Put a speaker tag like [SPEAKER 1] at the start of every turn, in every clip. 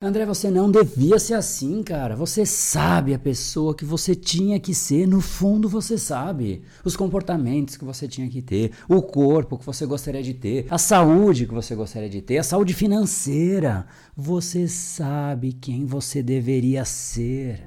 [SPEAKER 1] André, você não devia ser assim, cara. Você sabe a pessoa que você tinha que ser, no fundo você sabe. Os comportamentos que você tinha que ter, o corpo que você gostaria de ter, a saúde que você gostaria de ter, a saúde financeira. Você sabe quem você deveria ser.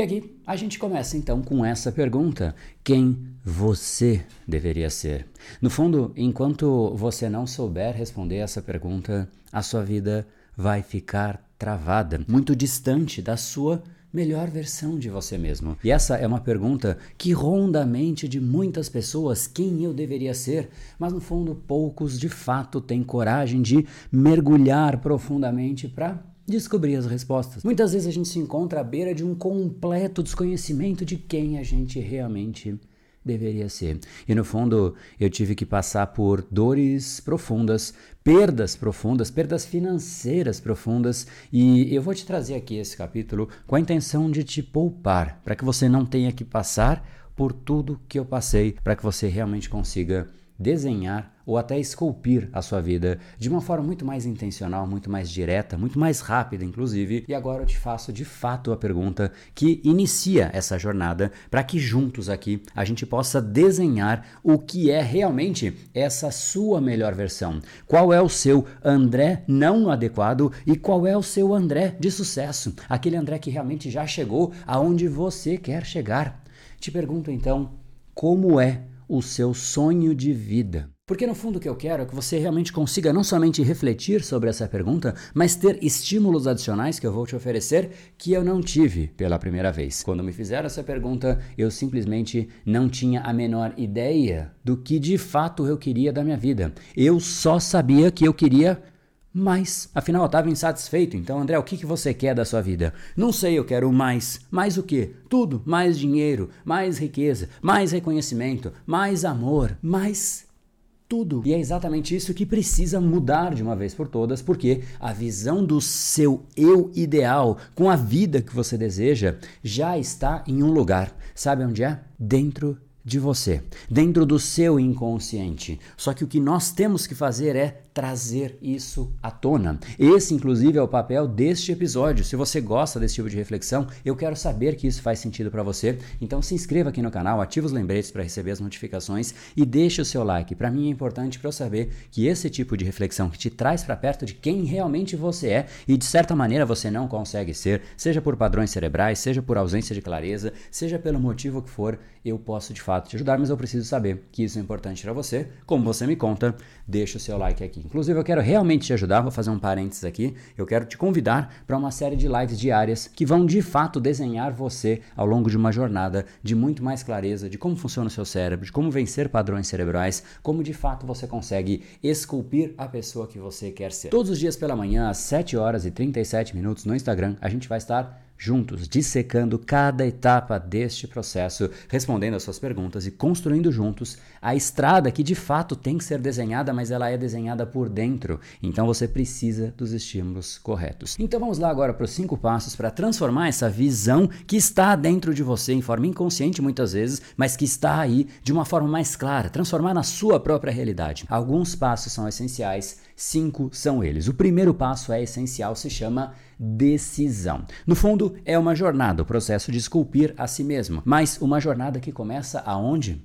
[SPEAKER 1] E aqui a gente começa então com essa pergunta: quem você deveria ser? No fundo, enquanto você não souber responder essa pergunta, a sua vida vai ficar travada, muito distante da sua melhor versão de você mesmo. E essa é uma pergunta que ronda a mente de muitas pessoas: quem eu deveria ser? Mas no fundo, poucos de fato têm coragem de mergulhar profundamente para descobrir as respostas. Muitas vezes a gente se encontra à beira de um completo desconhecimento de quem a gente realmente deveria ser. E no fundo, eu tive que passar por dores profundas, perdas profundas, perdas financeiras profundas, e eu vou te trazer aqui esse capítulo com a intenção de te poupar, para que você não tenha que passar por tudo que eu passei, para que você realmente consiga desenhar ou até esculpir a sua vida de uma forma muito mais intencional, muito mais direta, muito mais rápida, inclusive. E agora eu te faço de fato a pergunta que inicia essa jornada para que juntos aqui a gente possa desenhar o que é realmente essa sua melhor versão. Qual é o seu André não adequado e qual é o seu André de sucesso? Aquele André que realmente já chegou aonde você quer chegar. Te pergunto então, como é o seu sonho de vida? Porque no fundo o que eu quero é que você realmente consiga não somente refletir sobre essa pergunta, mas ter estímulos adicionais que eu vou te oferecer que eu não tive pela primeira vez. Quando me fizeram essa pergunta, eu simplesmente não tinha a menor ideia do que de fato eu queria da minha vida. Eu só sabia que eu queria mais. Afinal, eu estava insatisfeito. Então, André, o que, que você quer da sua vida? Não sei, eu quero mais. Mais o quê? Tudo. Mais dinheiro, mais riqueza, mais reconhecimento, mais amor, mais tudo. E é exatamente isso que precisa mudar de uma vez por todas, porque a visão do seu eu ideal com a vida que você deseja já está em um lugar. Sabe onde é? Dentro de você, dentro do seu inconsciente. Só que o que nós temos que fazer é trazer isso à tona. Esse, inclusive, é o papel deste episódio. Se você gosta desse tipo de reflexão, eu quero saber que isso faz sentido para você. Então, se inscreva aqui no canal, ative os lembretes para receber as notificações e deixe o seu like. Para mim é importante para eu saber que esse tipo de reflexão que te traz para perto de quem realmente você é e de certa maneira você não consegue ser, seja por padrões cerebrais, seja por ausência de clareza, seja pelo motivo que for, eu posso de fato te ajudar, mas eu preciso saber que isso é importante para você. Como você me conta, deixa o seu like aqui. Inclusive, eu quero realmente te ajudar, vou fazer um parênteses aqui. Eu quero te convidar para uma série de lives diárias que vão de fato desenhar você ao longo de uma jornada de muito mais clareza de como funciona o seu cérebro, de como vencer padrões cerebrais, como de fato você consegue esculpir a pessoa que você quer ser. Todos os dias pela manhã, às 7 horas e 37 minutos no Instagram, a gente vai estar juntos, dissecando cada etapa deste processo, respondendo às suas perguntas e construindo juntos a estrada que de fato tem que ser desenhada, mas ela é desenhada por dentro. Então você precisa dos estímulos corretos. Então vamos lá agora para os cinco passos para transformar essa visão que está dentro de você em forma inconsciente muitas vezes, mas que está aí de uma forma mais clara, transformar na sua própria realidade. Alguns passos são essenciais, cinco são eles. O primeiro passo é essencial, se chama decisão. No fundo, é uma jornada, o processo de esculpir a si mesmo, mas uma jornada que começa aonde?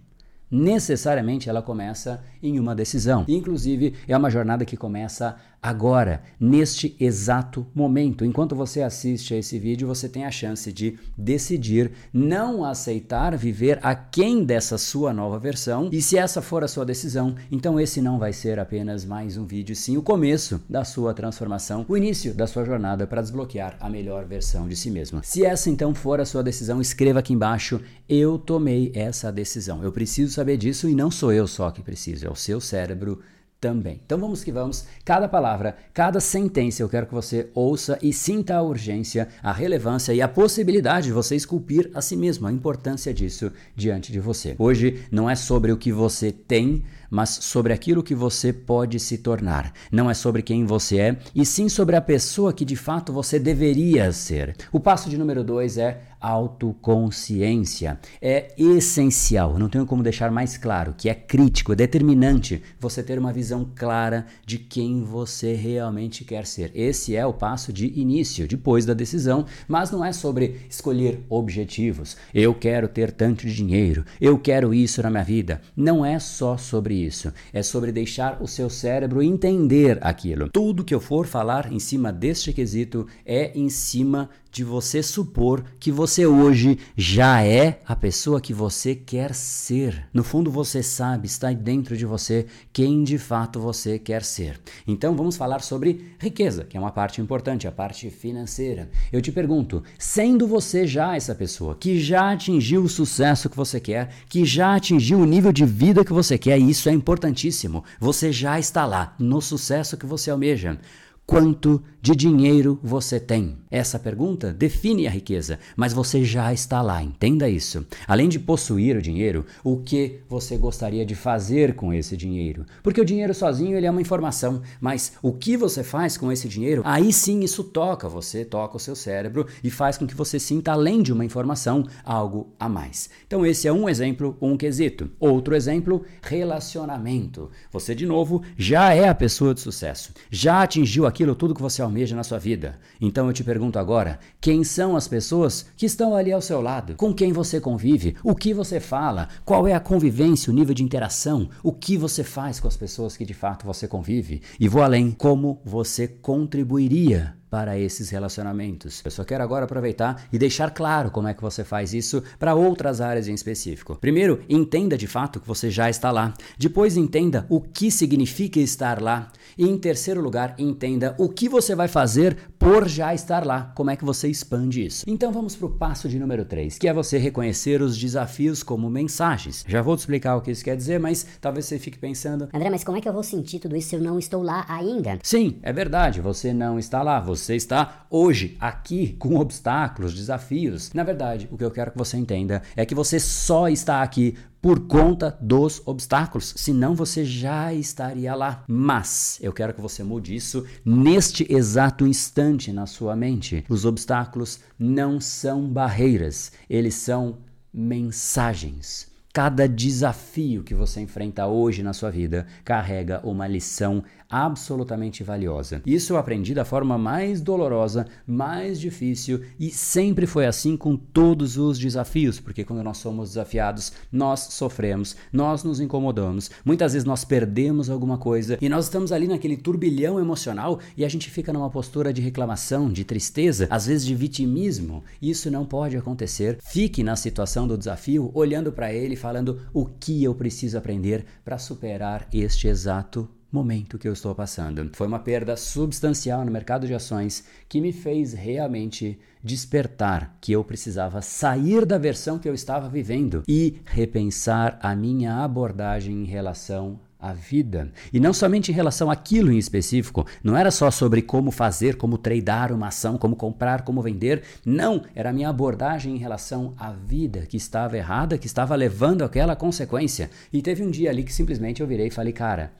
[SPEAKER 1] necessariamente ela começa em uma decisão. Inclusive, é uma jornada que começa agora, neste exato momento. Enquanto você assiste a esse vídeo, você tem a chance de decidir não aceitar viver aquém dessa sua nova versão. E se essa for a sua decisão, então esse não vai ser apenas mais um vídeo, sim o começo da sua transformação, o início da sua jornada para desbloquear a melhor versão de si mesmo. Se essa então for a sua decisão, escreva aqui embaixo: eu tomei essa decisão. Eu preciso saber disso e não sou eu só que preciso, é o seu cérebro também. Então vamos que vamos. Cada palavra, cada sentença eu quero que você ouça e sinta a urgência, a relevância e a possibilidade de você esculpir a si mesmo, a importância disso diante de você. Hoje não é sobre o que você tem, mas sobre aquilo que você pode se tornar. Não é sobre quem você é, e sim sobre a pessoa que de fato você deveria ser. O passo de número dois é autoconsciência. É essencial, não tenho como deixar mais claro, que é crítico, é determinante você ter uma visão clara de quem você realmente quer ser. Esse é o passo de início, depois da decisão, mas não é sobre escolher objetivos. Eu quero ter tanto dinheiro, eu quero isso na minha vida. Não é só sobre isso, é sobre deixar o seu cérebro entender aquilo. Tudo que eu for falar em cima deste quesito é em cima de você supor que você hoje já é a pessoa que você quer ser. No fundo, você sabe, está dentro de você quem de fato você quer ser. Então, vamos falar sobre riqueza, que é uma parte importante, a parte financeira. Eu te pergunto, sendo você já essa pessoa que já atingiu o sucesso que você quer, que já atingiu o nível de vida que você quer, e isso é importantíssimo, você já está lá no sucesso que você almeja. Quanto de dinheiro você tem? Essa pergunta define a riqueza, mas você já está lá, entenda isso. Além de possuir o dinheiro, o que você gostaria de fazer com esse dinheiro? Porque o dinheiro sozinho ele é uma informação, mas o que você faz com esse dinheiro? Aí sim isso toca você, toca o seu cérebro e faz com que você sinta além de uma informação algo a mais. Então esse é um exemplo, um quesito. Outro exemplo, relacionamento. Você de novo já é a pessoa de sucesso, já atingiu a aquilo tudo que você almeja na sua vida. Então eu te pergunto agora: quem são as pessoas que estão ali ao seu lado? Com quem você convive? O que você fala? Qual é a convivência, o nível de interação? O que você faz com as pessoas que de fato você convive? E vou além: como você contribuiria para esses relacionamentos. Eu só quero agora aproveitar e deixar claro como é que você faz isso para outras áreas em específico. Primeiro, entenda de fato que você já está lá. Depois, entenda o que significa estar lá. E em terceiro lugar, entenda o que você vai fazer por já estar lá. Como é que você expande isso? Então vamos para o passo de número 3, que é você reconhecer os desafios como mensagens. Já vou te explicar o que isso quer dizer, mas talvez você fique pensando:
[SPEAKER 2] André, mas como é que eu vou sentir tudo isso se eu não estou lá ainda?
[SPEAKER 1] Sim, é verdade, você não está lá. Você está hoje aqui com obstáculos, desafios. Na verdade, o que eu quero que você entenda é que você só está aqui por conta dos obstáculos, senão você já estaria lá. Mas eu quero que você mude isso neste exato instante na sua mente. Os obstáculos não são barreiras, eles são mensagens. Cada desafio que você enfrenta hoje na sua vida carrega uma lição absolutamente valiosa. Isso eu aprendi da forma mais dolorosa, mais difícil e sempre foi assim com todos os desafios, porque quando nós somos desafiados, nós sofremos, nós nos incomodamos, muitas vezes nós perdemos alguma coisa e nós estamos ali naquele turbilhão emocional e a gente fica numa postura de reclamação, de tristeza, às vezes de vitimismo. Isso não pode acontecer. Fique na situação do desafio, olhando para ele, falando o que eu preciso aprender para superar este exato momento que eu estou passando. Foi uma perda substancial no mercado de ações que me fez realmente despertar que eu precisava sair da versão que eu estava vivendo e repensar a minha abordagem em relação à vida. E não somente em relação àquilo em específico, não era só sobre como fazer, como tradear uma ação, como comprar, como vender. Não, era a minha abordagem em relação à vida que estava errada, que estava levando aquela consequência. E teve um dia ali que simplesmente eu virei e falei, cara,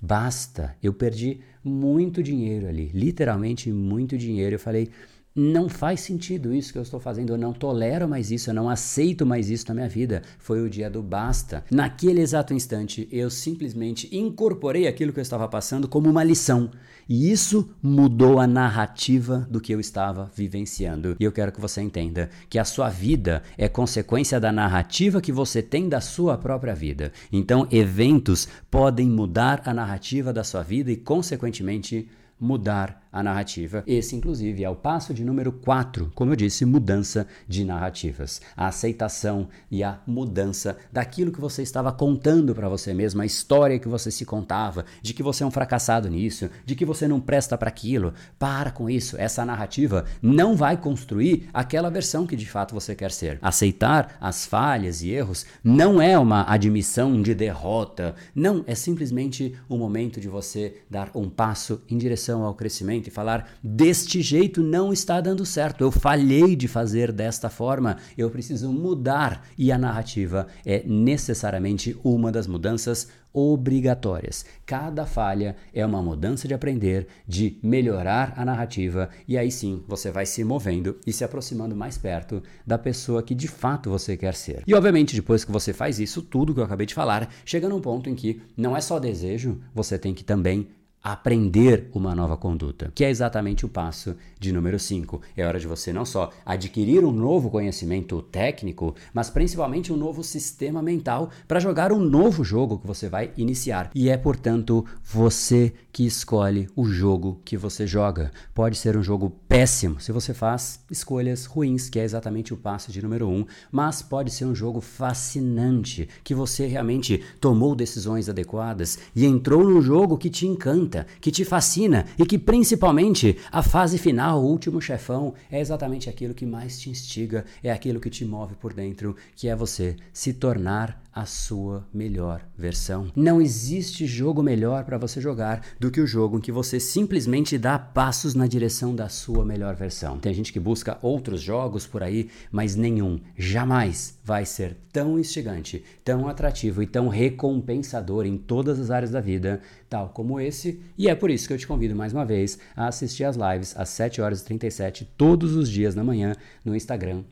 [SPEAKER 1] Basta. Eu perdi muito dinheiro ali, literalmente muito dinheiro. Eu falei, não faz sentido isso que eu estou fazendo, eu não tolero mais isso, eu não aceito mais isso na minha vida. Foi o dia do basta. Naquele exato instante, eu simplesmente incorporei aquilo que eu estava passando como uma lição. E isso mudou a narrativa do que eu estava vivenciando. E eu quero que você entenda que a sua vida é consequência da narrativa que você tem da sua própria vida. Então, eventos podem mudar a narrativa da sua vida e, consequentemente, mudar a narrativa. Esse, inclusive, é o passo de número 4, como eu disse, mudança de narrativas. A aceitação e a mudança daquilo que você estava contando para você mesmo, a história que você se contava, de que você é um fracassado nisso, de que você não presta para aquilo. Para com isso. Essa narrativa não vai construir aquela versão que de fato você quer ser. Aceitar as falhas e erros não é uma admissão de derrota. Não, é simplesmente o um momento de você dar um passo em direção ao crescimento e falar: deste jeito não está dando certo, eu falhei de fazer desta forma, eu preciso mudar. E a narrativa é necessariamente uma das mudanças obrigatórias. Cada falha é uma mudança de aprender, de melhorar a narrativa, e aí sim você vai se movendo e se aproximando mais perto da pessoa que de fato você quer ser. E obviamente, depois que você faz isso, tudo que eu acabei de falar, chega num ponto em que não é só desejo, você tem que também aprender uma nova conduta, que é exatamente o passo de número 5. É hora de você não só adquirir um novo conhecimento técnico, mas principalmente um novo sistema mental para jogar um novo jogo que você vai iniciar. E é, portanto, você que escolhe o jogo que você joga. Pode ser um jogo péssimo se você faz escolhas ruins, que é exatamente o passo de número 1, um, mas pode ser um jogo fascinante, que você realmente tomou decisões adequadas e entrou num jogo que te encanta que te fascina e que principalmente a fase final, o último chefão, é exatamente aquilo que mais te instiga, é aquilo que te move por dentro, que é você se tornar a sua melhor versão. Não existe jogo melhor para você jogar do que o jogo em que você simplesmente dá passos na direção da sua melhor versão. Tem gente que busca outros jogos por aí, mas nenhum jamais vai ser tão instigante, tão atrativo e tão recompensador em todas as áreas da vida, tal como esse. E é por isso que eu te convido mais uma vez a assistir às lives às 7 horas e 37 todos os dias na manhã no Instagram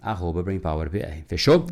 [SPEAKER 1] @brainpowerbr. Fechou?